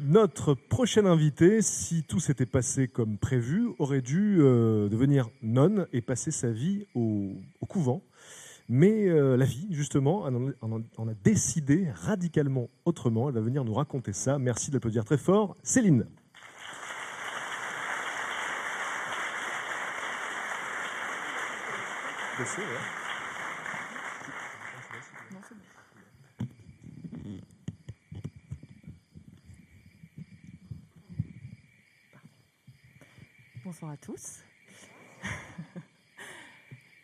Notre prochain invité, si tout s'était passé comme prévu, aurait dû euh, devenir nonne et passer sa vie au, couvent. Mais euh, la vie, justement, en a, décidé radicalement autrement. Elle va venir nous raconter ça. Merci de l'applaudir très fort. Céline. Bonsoir à tous.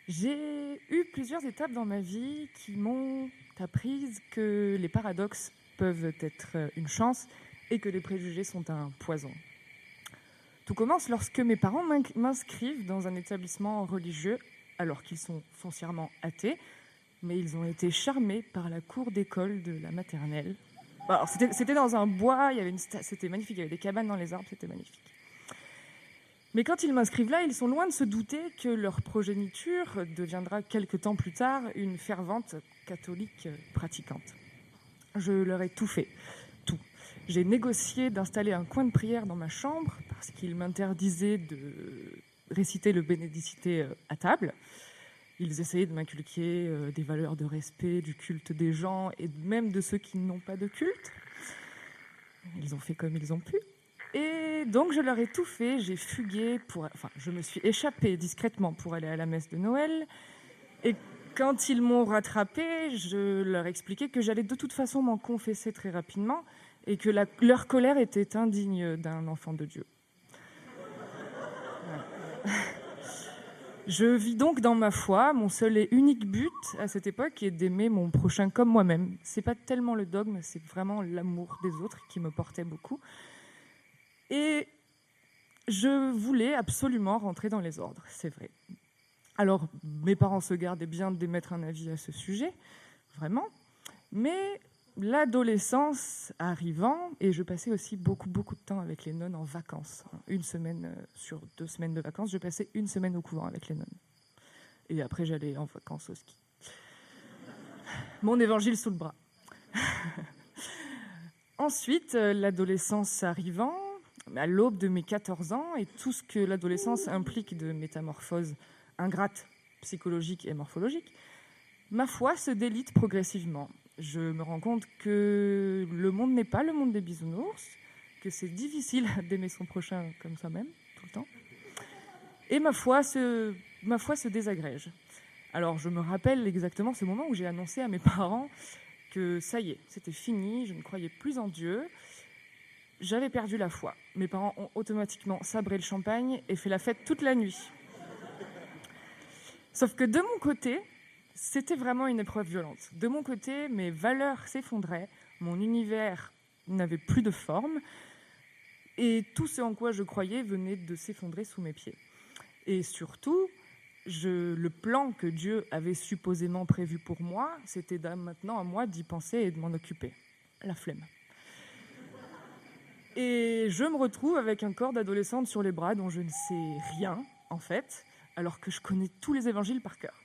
J'ai eu plusieurs étapes dans ma vie qui m'ont appris que les paradoxes peuvent être une chance et que les préjugés sont un poison. Tout commence lorsque mes parents m'inscrivent dans un établissement religieux alors qu'ils sont foncièrement athées, mais ils ont été charmés par la cour d'école de la maternelle. C'était dans un bois, c'était magnifique, il y avait des cabanes dans les arbres, c'était magnifique. Mais quand ils m'inscrivent là, ils sont loin de se douter que leur progéniture deviendra quelque temps plus tard une fervente catholique pratiquante. Je leur ai tout fait, tout. J'ai négocié d'installer un coin de prière dans ma chambre parce qu'ils m'interdisaient de réciter le bénédicité à table. Ils essayaient de m'inculquer des valeurs de respect, du culte des gens et même de ceux qui n'ont pas de culte. Ils ont fait comme ils ont pu. Et donc je leur ai tout fait, j'ai fugué, pour, enfin je me suis échappée discrètement pour aller à la messe de Noël. Et quand ils m'ont rattrapée, je leur expliquais que j'allais de toute façon m'en confesser très rapidement et que leur colère était indigne d'un enfant de Dieu. Je vis donc dans ma foi. Mon seul et unique but à cette époque est d'aimer mon prochain comme moi-même. C'est pas tellement le dogme, c'est vraiment l'amour des autres qui me portait beaucoup. Et je voulais absolument rentrer dans les ordres, c'est vrai. Alors, mes parents se gardaient bien d'émettre un avis à ce sujet, vraiment. Mais l'adolescence arrivant, et je passais aussi beaucoup, beaucoup de temps avec les nonnes en vacances. Une semaine sur deux semaines de vacances, je passais une semaine au couvent avec les nonnes. Et après, j'allais en vacances au ski. Mon évangile sous le bras. Ensuite, l'adolescence arrivant, à l'aube de mes 14 ans et tout ce que l'adolescence implique de métamorphose ingrate, psychologique et morphologique, ma foi se délite progressivement. Je me rends compte que le monde n'est pas le monde des bisounours, que c'est difficile d'aimer son prochain comme soi-même, tout le temps. Et ma foi se, ma foi se désagrège. Alors je me rappelle exactement ce moment où j'ai annoncé à mes parents que ça y est, c'était fini, je ne croyais plus en Dieu, j'avais perdu la foi. Mes parents ont automatiquement sabré le champagne et fait la fête toute la nuit. Sauf que de mon côté, c'était vraiment une épreuve violente. De mon côté, mes valeurs s'effondraient, mon univers n'avait plus de forme, et tout ce en quoi je croyais venait de s'effondrer sous mes pieds. Et surtout, le plan que Dieu avait supposément prévu pour moi, c'était maintenant à moi d'y penser et de m'en occuper. La flemme. Et je me retrouve avec un corps d'adolescente sur les bras dont je ne sais rien, en fait, alors que je connais tous les évangiles par cœur.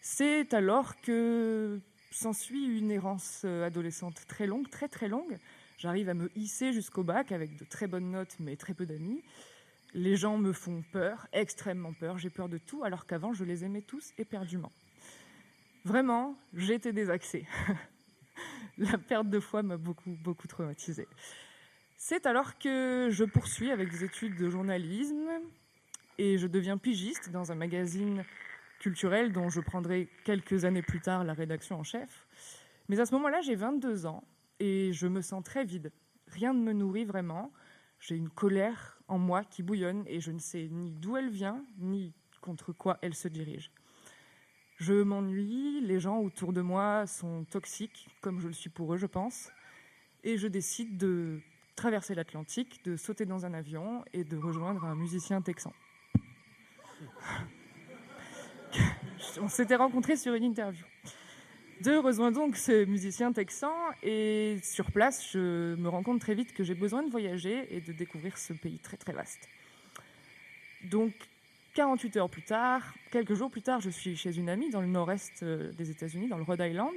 C'est alors que s'ensuit une errance adolescente très longue, très très longue. J'arrive à me hisser jusqu'au bac avec de très bonnes notes, mais très peu d'amis. Les gens me font peur, extrêmement peur. J'ai peur de tout, alors qu'avant, je les aimais tous éperdument. Vraiment, j'étais désaxée. la perte de foi m'a beaucoup, beaucoup traumatisée. C'est alors que je poursuis avec des études de journalisme et je deviens pigiste dans un magazine culturel dont je prendrai quelques années plus tard la rédaction en chef. Mais à ce moment-là, j'ai 22 ans et je me sens très vide. Rien ne me nourrit vraiment. J'ai une colère en moi qui bouillonne et je ne sais ni d'où elle vient, ni contre quoi elle se dirige. Je m'ennuie, les gens autour de moi sont toxiques, comme je le suis pour eux, je pense, et je décide de traverser l'Atlantique, de sauter dans un avion et de rejoindre un musicien texan. On s'était rencontrés sur une interview. De rejoindre donc ce musicien texan et sur place, je me rends compte très vite que j'ai besoin de voyager et de découvrir ce pays très très vaste. Donc 48 heures plus tard, quelques jours plus tard, je suis chez une amie dans le nord-est euh, des États-Unis, dans le Rhode Island.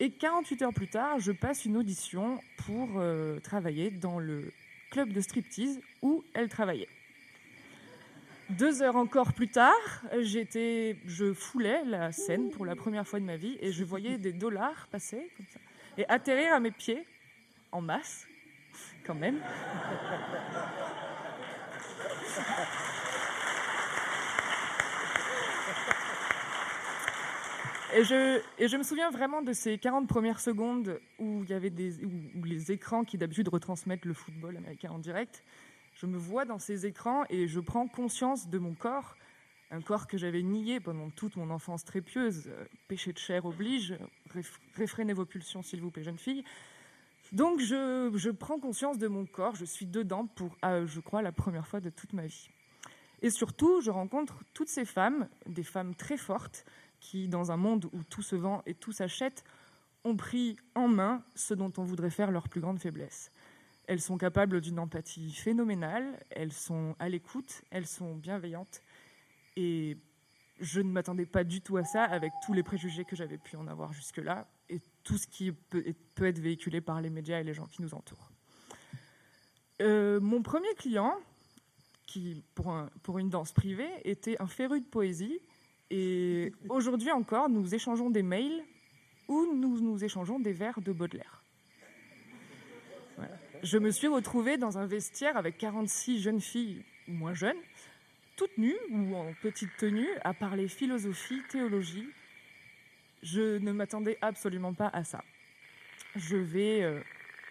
Et 48 heures plus tard, je passe une audition pour euh, travailler dans le club de striptease où elle travaillait. Deux heures encore plus tard, j'étais, je foulais la scène pour la première fois de ma vie et je voyais des dollars passer et atterrir à mes pieds en masse, quand même. Et je, me souviens vraiment de ces 40 premières secondes où il y avait des, les écrans qui d'habitude retransmettent le football américain en direct, je me vois dans ces écrans et je prends conscience de mon corps, un corps que j'avais nié pendant toute mon enfance très pieuse. Euh, péché de chair oblige, réfrénez vos pulsions s'il vous plaît, jeune fille. Donc je, je, prends conscience de mon corps, je suis dedans pour, euh, je crois, la première fois de toute ma vie. Et surtout, je rencontre toutes ces femmes, des femmes très fortes, qui, dans un monde où tout se vend et tout s'achète, ont pris en main ce dont on voudrait faire leur plus grande faiblesse. Elles sont capables d'une empathie phénoménale, elles sont à l'écoute, elles sont bienveillantes. Et je ne m'attendais pas du tout à ça avec tous les préjugés que j'avais pu en avoir jusque-là et tout ce qui peut, être véhiculé par les médias et les gens qui nous entourent. Euh, mon premier client, qui pour, pour une danse privée, était un féru de poésie et aujourd'hui encore, nous échangeons des mails ou nous nous échangeons des vers de Baudelaire. Je me suis retrouvée dans un vestiaire avec 46 jeunes filles moins jeunes, toutes nues ou en petite tenue, à parler philosophie, théologie. Je ne m'attendais absolument pas à ça. Je vais euh,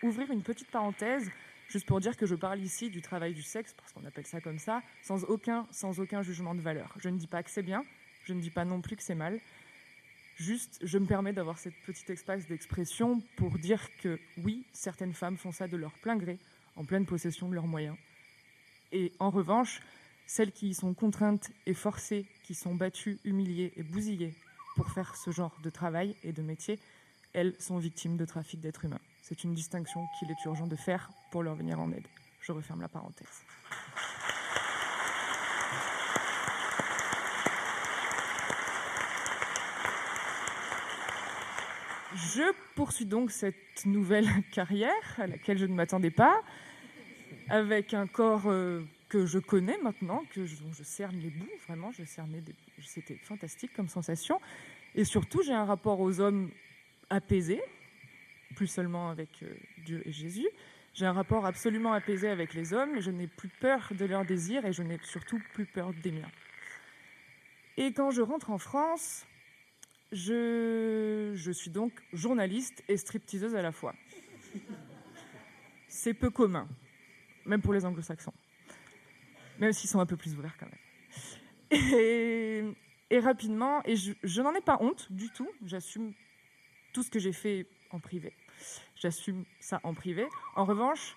ouvrir une petite parenthèse juste pour dire que je parle ici du travail du sexe, parce qu'on appelle ça comme ça, sans aucun, sans aucun jugement de valeur. Je ne dis pas que c'est bien, je ne dis pas non plus que c'est mal. Juste, je me permets d'avoir cette petite espace d'expression pour dire que oui, certaines femmes font ça de leur plein gré, en pleine possession de leurs moyens. Et en revanche, celles qui y sont contraintes et forcées, qui sont battues, humiliées et bousillées pour faire ce genre de travail et de métier, elles sont victimes de trafic d'êtres humains. C'est une distinction qu'il est urgent de faire pour leur venir en aide. Je referme la parenthèse. Je poursuis donc cette nouvelle carrière à laquelle je ne m'attendais pas, avec un corps euh, que je connais maintenant, que je, dont je cerne les bouts, vraiment, je cernais des... c'était fantastique comme sensation. Et surtout, j'ai un rapport aux hommes apaisé, plus seulement avec euh, Dieu et Jésus. J'ai un rapport absolument apaisé avec les hommes, je n'ai plus peur de leurs désirs et je n'ai surtout plus peur des miens. Et quand je rentre en France, je, suis donc journaliste et stripteaseuse à la fois. C'est peu commun, même pour les anglo-saxons. Même s'ils sont un peu plus ouverts quand même. Et, rapidement, et je, n'en ai pas honte du tout, j'assume tout ce que j'ai fait en privé. J'assume ça en privé. En revanche,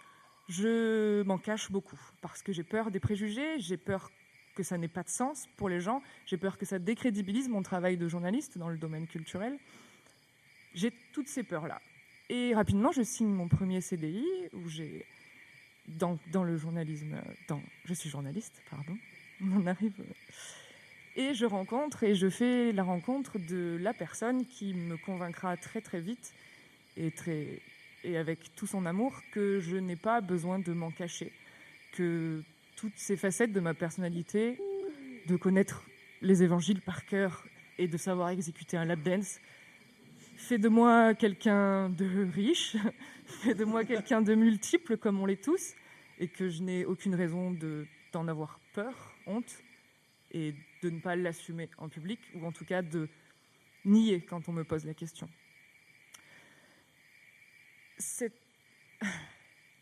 je m'en cache beaucoup parce que j'ai peur des préjugés, j'ai peur que ça n'ait pas de sens pour les gens. J'ai peur que ça décrédibilise mon travail de journaliste dans le domaine culturel. J'ai toutes ces peurs-là. Et rapidement, je signe mon premier CDI où j'ai dans, dans, le journalisme, dans, je suis journaliste, pardon, on arrive. Et je rencontre et je fais la rencontre de la personne qui me convaincra très très vite et, très, et avec tout son amour que je n'ai pas besoin de m'en cacher, que toutes ces facettes de ma personnalité, de connaître les évangiles par cœur et de savoir exécuter un lap dance, fait de moi quelqu'un de riche, fait de moi quelqu'un de multiple comme on l'est tous, et que je n'ai aucune raison d'en avoir peur, honte, et de ne pas l'assumer en public, ou en tout cas de nier quand on me pose la question.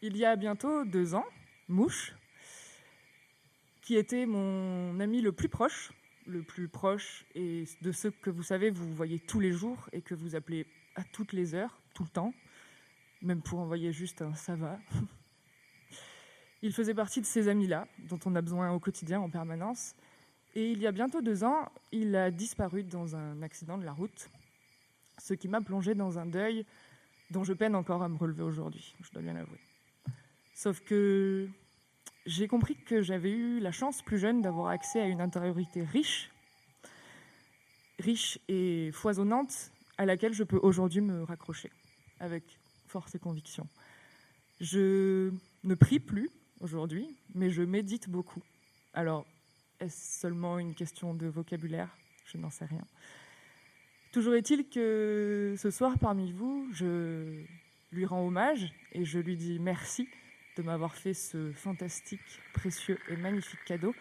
Il y a bientôt deux ans, Mouche, qui était mon ami le plus proche, le plus proche et de ceux que vous savez, vous voyez tous les jours et que vous appelez à toutes les heures, tout le temps, même pour envoyer juste un ça va. Il faisait partie de ces amis-là, dont on a besoin au quotidien en permanence. Et il y a bientôt deux ans, il a disparu dans un accident de la route, ce qui m'a plongé dans un deuil dont je peine encore à me relever aujourd'hui, je dois bien l'avouer. Sauf que j'ai compris que j'avais eu la chance plus jeune d'avoir accès à une intériorité riche, riche et foisonnante, à laquelle je peux aujourd'hui me raccrocher avec force et conviction. Je ne prie plus aujourd'hui, mais je médite beaucoup. Alors, est-ce seulement une question de vocabulaire? Je n'en sais rien. Toujours est-il que ce soir, parmi vous, je lui rends hommage et je lui dis merci de m'avoir fait ce fantastique, précieux et magnifique cadeau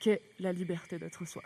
qu'est la liberté d'être soi.